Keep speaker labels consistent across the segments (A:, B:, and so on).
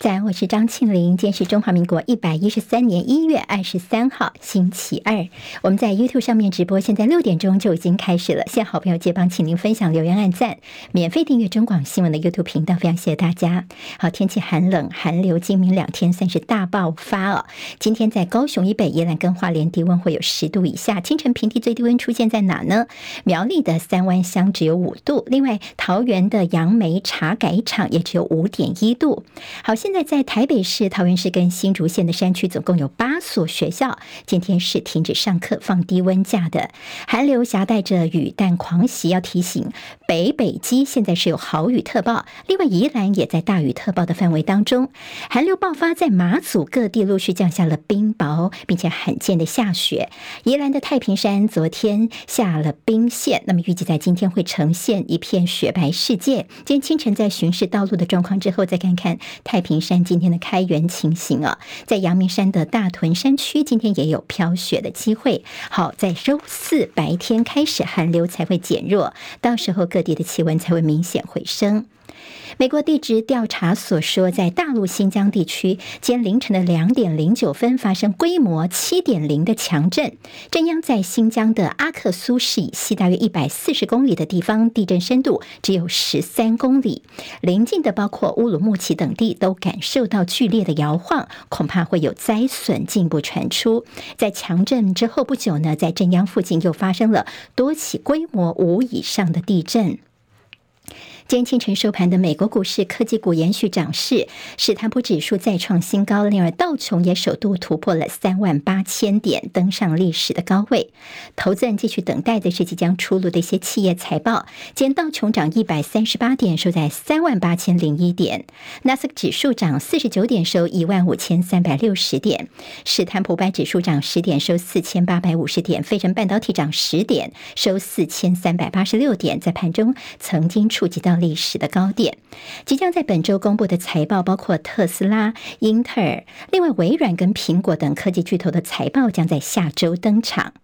A: 早安，我是张庆玲。今天是中华民国一百一十三年一月二十三号，星期二。我们在 YouTube 上面直播，现在六点钟就已经开始了。谢谢好朋友接帮，请您分享、留言、按赞，免费订阅中广新闻的 YouTube 频道，非常谢谢大家。好，天气寒冷，寒流今明两天算是大爆发哦。今天在高雄以北、宜兰跟花莲低温会有十度以下，清晨平地最低温出现在哪呢？苗栗的三湾乡只有五度，另外桃园的杨梅茶改场也只有五点一度。好，现在在台北市、桃园市跟新竹县的山区，总共有八所学校，今天是停止上课、放低温假的。寒流夹带着雨弹狂袭，要提醒北北基现在是有豪雨特报，另外宜兰也在大雨特报的范围当中。寒流爆发，在马祖各地陆续降下了冰雹，并且罕见的下雪。宜兰的太平山昨天下了冰线，那么预计在今天会呈现一片雪白世界。今天清晨在巡视道路的状况之后，再看看。太平山今天的开源情形啊，在阳明山的大屯山区，今天也有飘雪的机会。好，在周四白天开始，寒流才会减弱，到时候各地的气温才会明显回升。美国地质调查所说，在大陆新疆地区，今天凌晨的两点零九分发生规模七点零的强震，震央在新疆的阿克苏市以西大约一百四十公里的地方，地震深度只有十三公里。邻近的包括乌鲁木齐等地都感受到剧烈的摇晃，恐怕会有灾损进一步传出。在强震之后不久呢，在震央附近又发生了多起规模五以上的地震。今天清晨收盘的美国股市，科技股延续涨势，史坦普指数再创新高，令而道琼也首度突破了三万八千点，登上历史的高位。投资人继续等待的是即将出炉的一些企业财报。今天道琼涨一百三十八点，收在三万八千零一点；纳斯克指数涨四十九点，收一万五千三百六十点；史坦普白指数涨十点，收四千八百五十点；费城半导体涨十点，收四千三百八十六点，在盘中曾经触及到。历史的高点，即将在本周公布的财报包括特斯拉、英特尔，另外微软跟苹果等科技巨头的财报将在下周登场。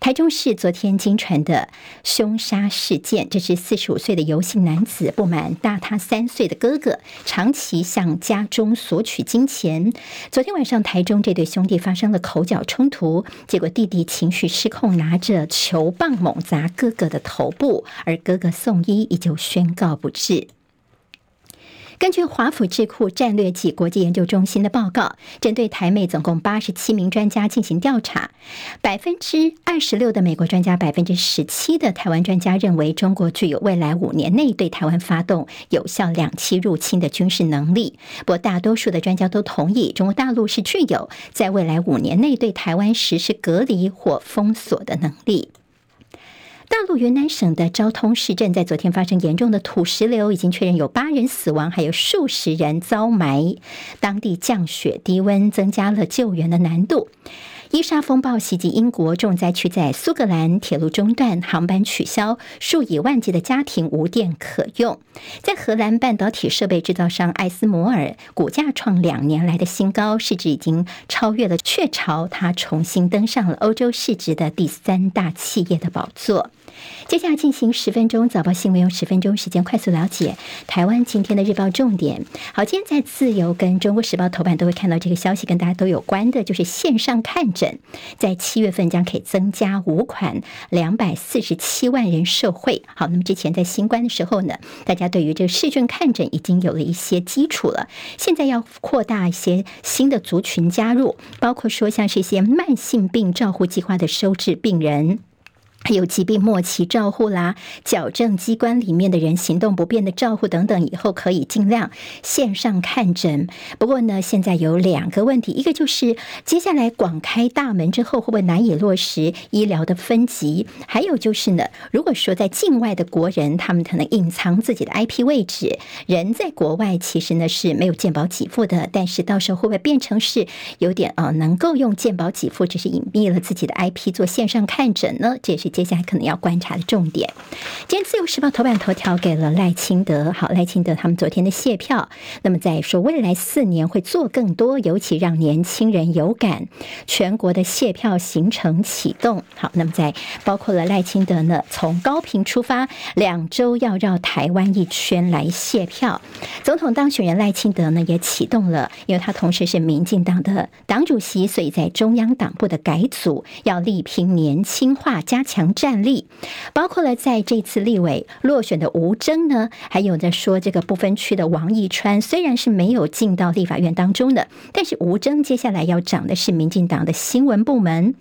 A: 台中市昨天惊传的凶杀事件，这是四十五岁的游姓男子不满大他三岁的哥哥长期向家中索取金钱。昨天晚上，台中这对兄弟发生了口角冲突，结果弟弟情绪失控，拿着球棒猛砸哥哥的头部，而哥哥送医依旧宣告不治。根据华府智库战略暨国际研究中心的报告，针对台美总共八十七名专家进行调查，百分之二十六的美国专家，百分之十七的台湾专家认为中国具有未来五年内对台湾发动有效两栖入侵的军事能力。不过，大多数的专家都同意，中国大陆是具有在未来五年内对台湾实施隔离或封锁的能力。大陆云南省的昭通市镇在昨天发生严重的土石流，已经确认有八人死亡，还有数十人遭埋。当地降雪低温增加了救援的难度。伊莎风暴袭击英国重灾区，在苏格兰铁路中断，航班取消，数以万计的家庭无电可用。在荷兰半导体设备制造商艾斯摩尔，股价创两年来的新高，市值已经超越了雀巢，它重新登上了欧洲市值的第三大企业的宝座。接下来进行十分钟早报新闻，用十分钟时间快速了解台湾今天的日报重点。好，今天在自由跟中国时报头版都会看到这个消息，跟大家都有关的，就是线上看诊，在七月份将可以增加五款，两百四十七万人社会。好，那么之前在新冠的时候呢，大家对于这个视讯看诊已经有了一些基础了，现在要扩大一些新的族群加入，包括说像是一些慢性病照护计划的收治病人。还有疾病末期照护啦，矫正机关里面的人行动不便的照护等等，以后可以尽量线上看诊。不过呢，现在有两个问题，一个就是接下来广开大门之后，会不会难以落实医疗的分级？还有就是呢，如果说在境外的国人，他们可能隐藏自己的 IP 位置，人在国外其实呢是没有健保给付的，但是到时候会不会变成是有点呃能够用健保给付，只是隐蔽了自己的 IP 做线上看诊呢？这也是。接下来可能要观察的重点。今天《自由时报》头版头条给了赖清德，好，赖清德他们昨天的谢票，那么在说未来四年会做更多，尤其让年轻人有感。全国的谢票行程启动，好，那么在包括了赖清德呢，从高屏出发，两周要绕台湾一圈来谢票。总统当选人赖清德呢也启动了，因为他同时是民进党的党主席，所以在中央党部的改组要力拼年轻化，加强站立。包括了在这次立委落选的吴征呢，还有在说这个不分区的王义川，虽然是没有进到立法院当中的，但是吴征接下来要掌的是民进党的新闻部门。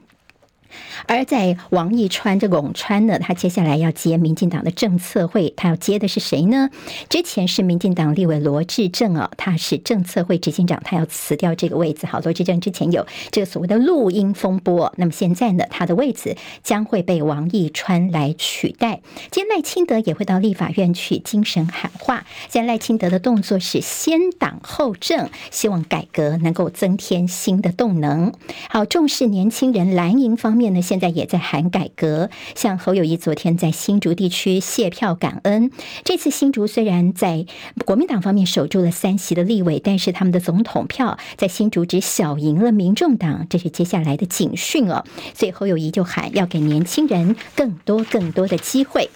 A: 而在王义川这龚川呢，他接下来要接民进党的政策会，他要接的是谁呢？之前是民进党立委罗志政哦，他是政策会执行长，他要辞掉这个位置。好，罗志政之前有这个所谓的录音风波，那么现在呢，他的位置将会被王义川来取代。今天赖清德也会到立法院去精神喊话。现在赖清德的动作是先党后政，希望改革能够增添新的动能。好，重视年轻人蓝营方面。呢，现在也在喊改革。像侯友谊昨天在新竹地区谢票感恩。这次新竹虽然在国民党方面守住了三席的立委，但是他们的总统票在新竹只小赢了民众党，这是接下来的警讯哦。所以侯友谊就喊要给年轻人更多更多的机会。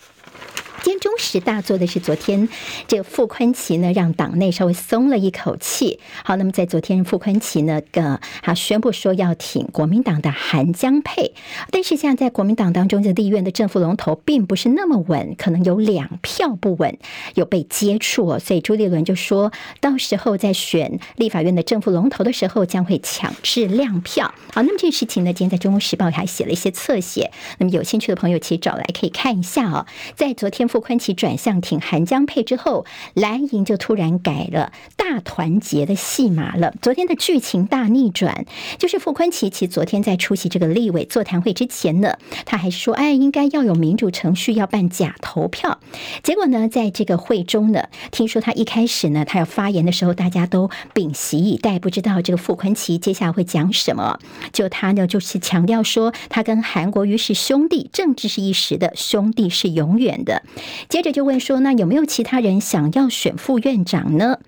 A: 今天中时大做的是昨天这个傅崐萁呢，让党内稍微松了一口气。好，那么在昨天傅崐萁呢，个他宣布说要挺国民党的韩江配，但是现在在国民党当中这立院的正副龙头并不是那么稳，可能有两票不稳，有被接触，所以朱立伦就说到时候在选立法院的正副龙头的时候，将会强制亮票。好，那么这个事情呢，今天在中国时报还写了一些侧写，那么有兴趣的朋友其实找来可以看一下哦，在昨天。傅崐萁转向挺韩江佩之后，蓝营就突然改了大团结的戏码了。昨天的剧情大逆转，就是傅崐萁其昨天在出席这个立委座谈会之前呢，他还说：“哎，应该要有民主程序，要办假投票。”结果呢，在这个会中呢，听说他一开始呢，他要发言的时候，大家都屏息以待，不知道这个傅崐萁接下来会讲什么。就他呢，就是强调说，他跟韩国瑜是兄弟，政治是一时的，兄弟是永远的。接着就问说，那有没有其他人想要选副院长呢？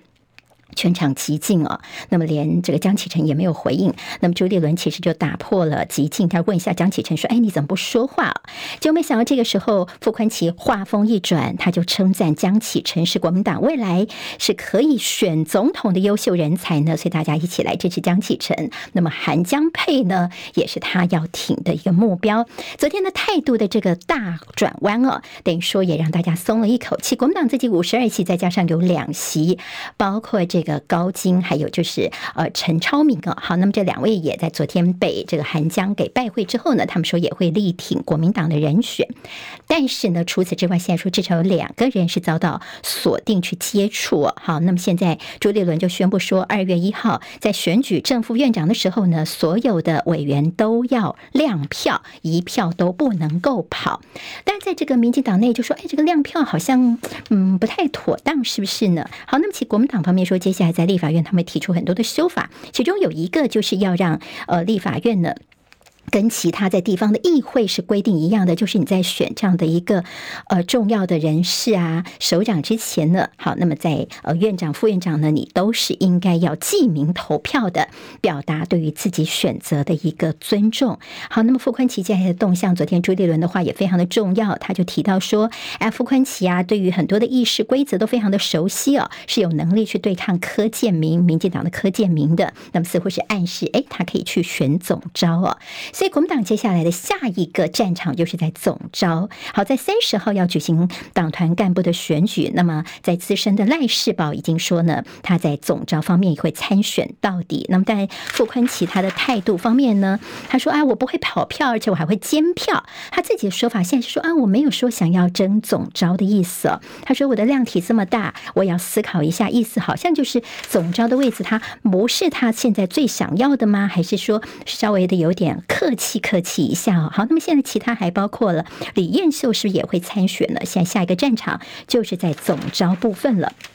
A: 全场寂静哦，那么连这个江启臣也没有回应。那么朱立伦其实就打破了寂静，他问一下江启臣说：“哎，你怎么不说话？”就没想到这个时候，傅崐萁话锋一转，他就称赞江启臣是国民党未来是可以选总统的优秀人才呢。所以大家一起来支持江启臣。那么韩江配呢，也是他要挺的一个目标。昨天的态度的这个大转弯哦，等于说也让大家松了一口气。国民党自己五十二席，再加上有两席，包括这个。高金，还有就是呃陈超明啊，好，那么这两位也在昨天被这个韩江给拜会之后呢，他们说也会力挺国民党的人选，但是呢，除此之外，现在说至少有两个人是遭到锁定去接触，好，那么现在朱立伦就宣布说，二月一号在选举正副院长的时候呢，所有的委员都要亮票，一票都不能够跑。但在这个民进党内就说，哎，这个亮票好像嗯不太妥当，是不是呢？好，那么其国民党方面说接。现在在立法院，他们提出很多的修法，其中有一个就是要让呃立法院呢。跟其他在地方的议会是规定一样的，就是你在选这样的一个呃重要的人士啊，首长之前呢，好，那么在呃院长、副院长呢，你都是应该要记名投票的，表达对于自己选择的一个尊重。好，那么傅崐萁接下来的动向，昨天朱立伦的话也非常的重要，他就提到说，哎，傅崐萁啊，对于很多的议事规则都非常的熟悉哦，是有能力去对抗柯建明、民进党的柯建明的，那么似乎是暗示，哎，他可以去选总召哦。所以国民党接下来的下一个战场就是在总招。好，在三十号要举行党团干部的选举。那么，在资深的赖世宝已经说呢，他在总招方面也会参选到底。那么，在傅崐萁他的态度方面呢，他说啊，我不会跑票，而且我还会监票。他自己的说法现在是说啊，我没有说想要争总招的意思。他说我的量体这么大，我要思考一下，意思好像就是总招的位置，他不是他现在最想要的吗？还是说稍微的有点客？客气客气一下哦，好，那么现在其他还包括了李彦秀是不是也会参选呢？现在下一个战场就是在总招部分了。《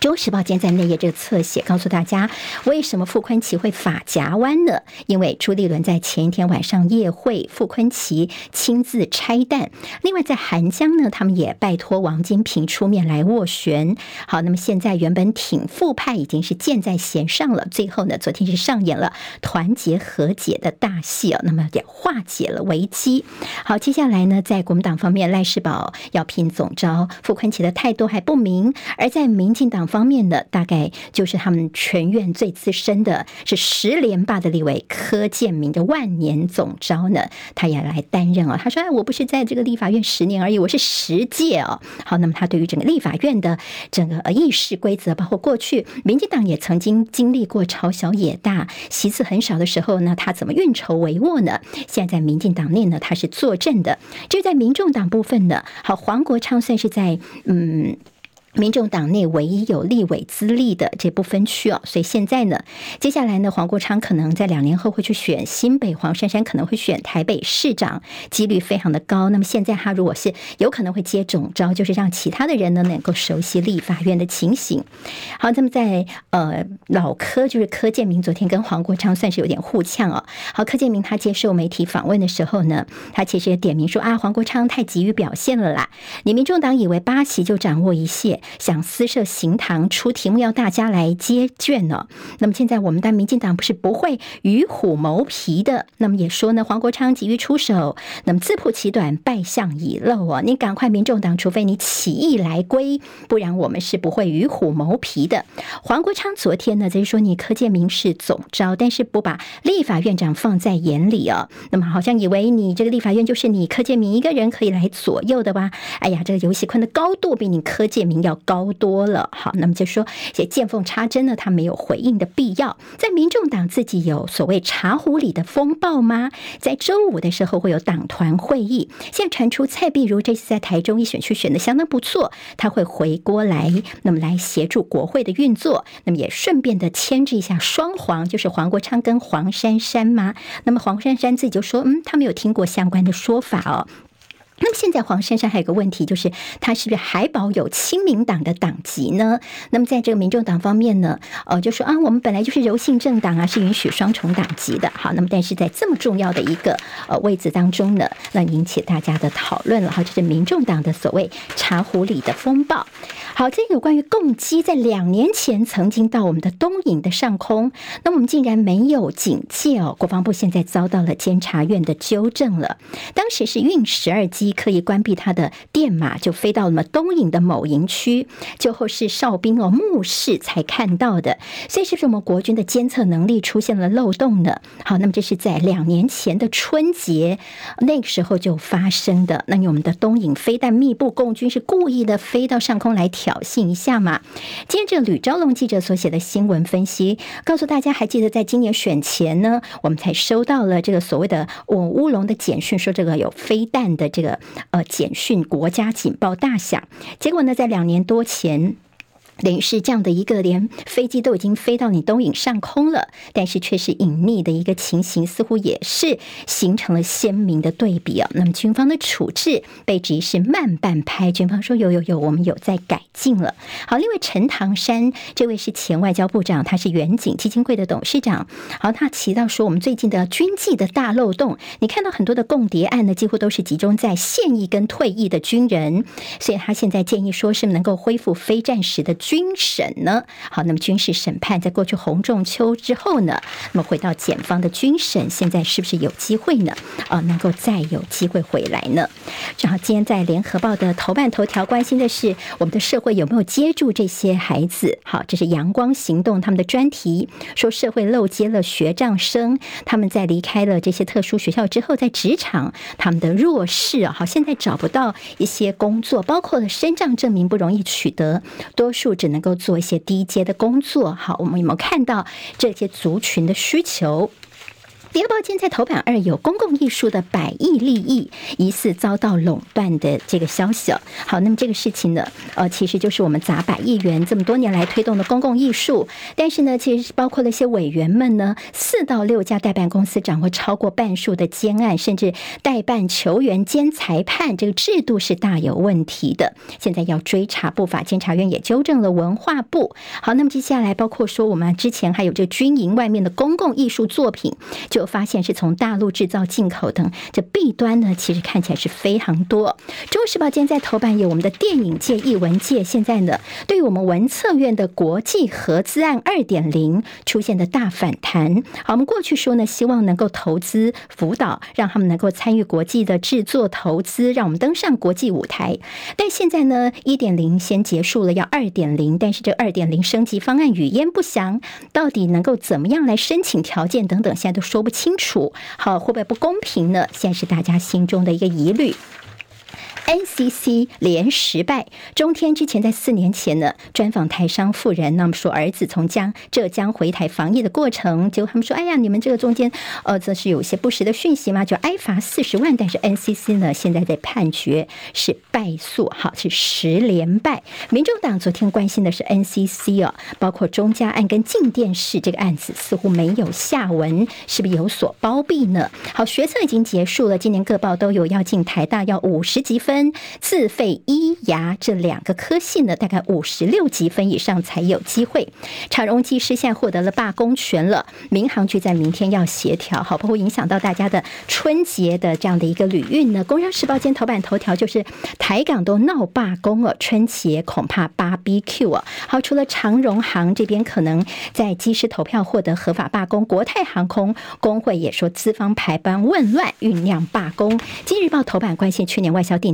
A: 中时报》今天在内页这个侧写，告诉大家为什么傅昆奇会发夹弯呢？因为朱立伦在前一天晚上夜会，傅昆奇亲自拆弹。另外，在韩江呢，他们也拜托王金平出面来斡旋。好，那么现在原本挺傅派已经是箭在弦上了。最后呢，昨天是上演了团结和解的大戏哦，那么也化解了危机。好，接下来呢，在国民党方面，赖世宝要聘总招，傅昆奇的态度还不明；而在民进党。方面呢大概就是他们全院最资深的，是十连霸的立委柯建铭的万年总招呢，他也来担任啊。他说：“哎，我不是在这个立法院十年而已，我是十届哦。”好，那么他对于整个立法院的整个议事规则，包括过去民进党也曾经经历过朝小野大、席次很少的时候呢，他怎么运筹帷幄呢？现在在民进党内呢，他是坐镇的。就在民众党部分呢，好，黄国昌算是在嗯。民众党内唯一有立委资历的这部分区哦，所以现在呢，接下来呢，黄国昌可能在两年后会去选新北，黄珊珊可能会选台北市长，几率非常的高。那么现在他如果是有可能会接总招，就是让其他的人呢能够熟悉立法院的情形。好，那么在呃老柯就是柯建铭昨天跟黄国昌算是有点互呛哦。好，柯建铭他接受媒体访问的时候呢，他其实也点名说啊，黄国昌太急于表现了啦，你民众党以为八席就掌握一切。想私设行堂出题目要大家来接卷呢？那么现在我们的民进党不是不会与虎谋皮的？那么也说呢，黄国昌急于出手，那么自曝其短，败相已露啊！你赶快，民众党，除非你起义来归，不然我们是不会与虎谋皮的。黄国昌昨天呢，就是说你柯建铭是总招，但是不把立法院长放在眼里啊。那么好像以为你这个立法院就是你柯建铭一个人可以来左右的吧？哎呀，这个游锡堃的高度比你柯建铭要高多了，好，那么就说这见缝插针呢，他没有回应的必要。在民众党自己有所谓茶壶里的风暴吗？在周五的时候会有党团会议，现在传出蔡壁如这次在台中一选区选的相当不错，他会回锅来，那么来协助国会的运作，那么也顺便的牵制一下双黄，就是黄国昌跟黄珊珊吗？那么黄珊珊自己就说，嗯，他没有听过相关的说法哦。那么现在黄珊珊还有个问题，就是他是不是还保有亲民党的党籍呢？那么在这个民众党方面呢，呃，就说啊，我们本来就是柔性政党啊，是允许双重党籍的。好，那么但是在这么重要的一个呃位置当中呢，那引起大家的讨论了。哈，这是民众党的所谓茶壶里的风暴。好，这个关于共机在两年前曾经到我们的东引的上空，那我们竟然没有警戒哦。国防部现在遭到了监察院的纠正了，当时是运十二机。刻意关闭它的电码，就飞到了东引的某营区，最后是哨兵哦目视才看到的。所以是不是我们国军的监测能力出现了漏洞呢？好，那么这是在两年前的春节那个时候就发生的。那你我们的东引飞弹密布，共军是故意的飞到上空来挑衅一下嘛？今天这个吕昭龙记者所写的新闻分析，告诉大家，还记得在今年选前呢，我们才收到了这个所谓的我乌龙的简讯，说这个有飞弹的这个。呃，简讯国家警报大响，结果呢，在两年多前。等于是这样的一个，连飞机都已经飞到你东影上空了，但是却是隐匿的一个情形，似乎也是形成了鲜明的对比啊。那么军方的处置被指是慢半拍，军方说有有有，我们有在改进了。好，另外陈唐山这位是前外交部长，他是远景基金会的董事长。好，他提到说，我们最近的军纪的大漏洞，你看到很多的共谍案呢，几乎都是集中在现役跟退役的军人，所以他现在建议说是能够恢复非战时的。军审呢？好，那么军事审判在过去洪仲丘之后呢？那么回到检方的军审，现在是不是有机会呢？啊，能够再有机会回来呢？正好今天在联合报的头版头条，关心的是我们的社会有没有接住这些孩子？好，这是阳光行动他们的专题，说社会漏接了学障生，他们在离开了这些特殊学校之后，在职场他们的弱势啊，好，现在找不到一些工作，包括了身障证明不容易取得，多数。只能够做一些低阶的工作。好，我们有没有看到这些族群的需求？联合报今天在头版二有公共艺术的百亿利益疑似遭到垄断的这个消息。好，那么这个事情呢，呃，其实就是我们砸百亿元这么多年来推动的公共艺术，但是呢，其实包括了一些委员们呢，四到六家代办公司掌握超过半数的监案，甚至代办球员兼裁判，这个制度是大有问题的。现在要追查不法，监察院也纠正了文化部。好，那么接下来包括说我们之前还有这军营外面的公共艺术作品就。发现是从大陆制造、进口等，这弊端呢，其实看起来是非常多。中国时报今天在头版有我们的电影界、艺文界，现在呢，对于我们文策院的国际合资案二点零出现的大反弹。好，我们过去说呢，希望能够投资辅导，让他们能够参与国际的制作投资，让我们登上国际舞台。但现在呢，一点零先结束了，要二点零，但是这二点零升级方案语焉不详，到底能够怎么样来申请条件等等，现在都说不清楚，好，会不会不公平呢？现在是大家心中的一个疑虑。NCC 连十败，中天之前在四年前呢专访台商富人，那么说儿子从江浙江回台防疫的过程，结果他们说：“哎呀，你们这个中间呃，这是有些不实的讯息嘛，就挨罚四十万。”但是 NCC 呢现在在判决是败诉，好，是十连败。民众党昨天关心的是 NCC 哦，包括中嘉案跟静电视这个案子似乎没有下文，是不是有所包庇呢？好，学测已经结束了，今年各报都有要进台大要五十级分。自费医牙这两个科系呢，大概五十六级分以上才有机会。长荣技师现在获得了罢工权了，民航局在明天要协调，好，不会影响到大家的春节的这样的一个旅运呢？工商时报今天头版头条就是台港都闹罢工了，春节恐怕 BBQ 啊。好，除了长荣航这边可能在机师投票获得合法罢工，国泰航空工会也说资方排班紊乱，酝酿罢工。今日报头版关心去年外销订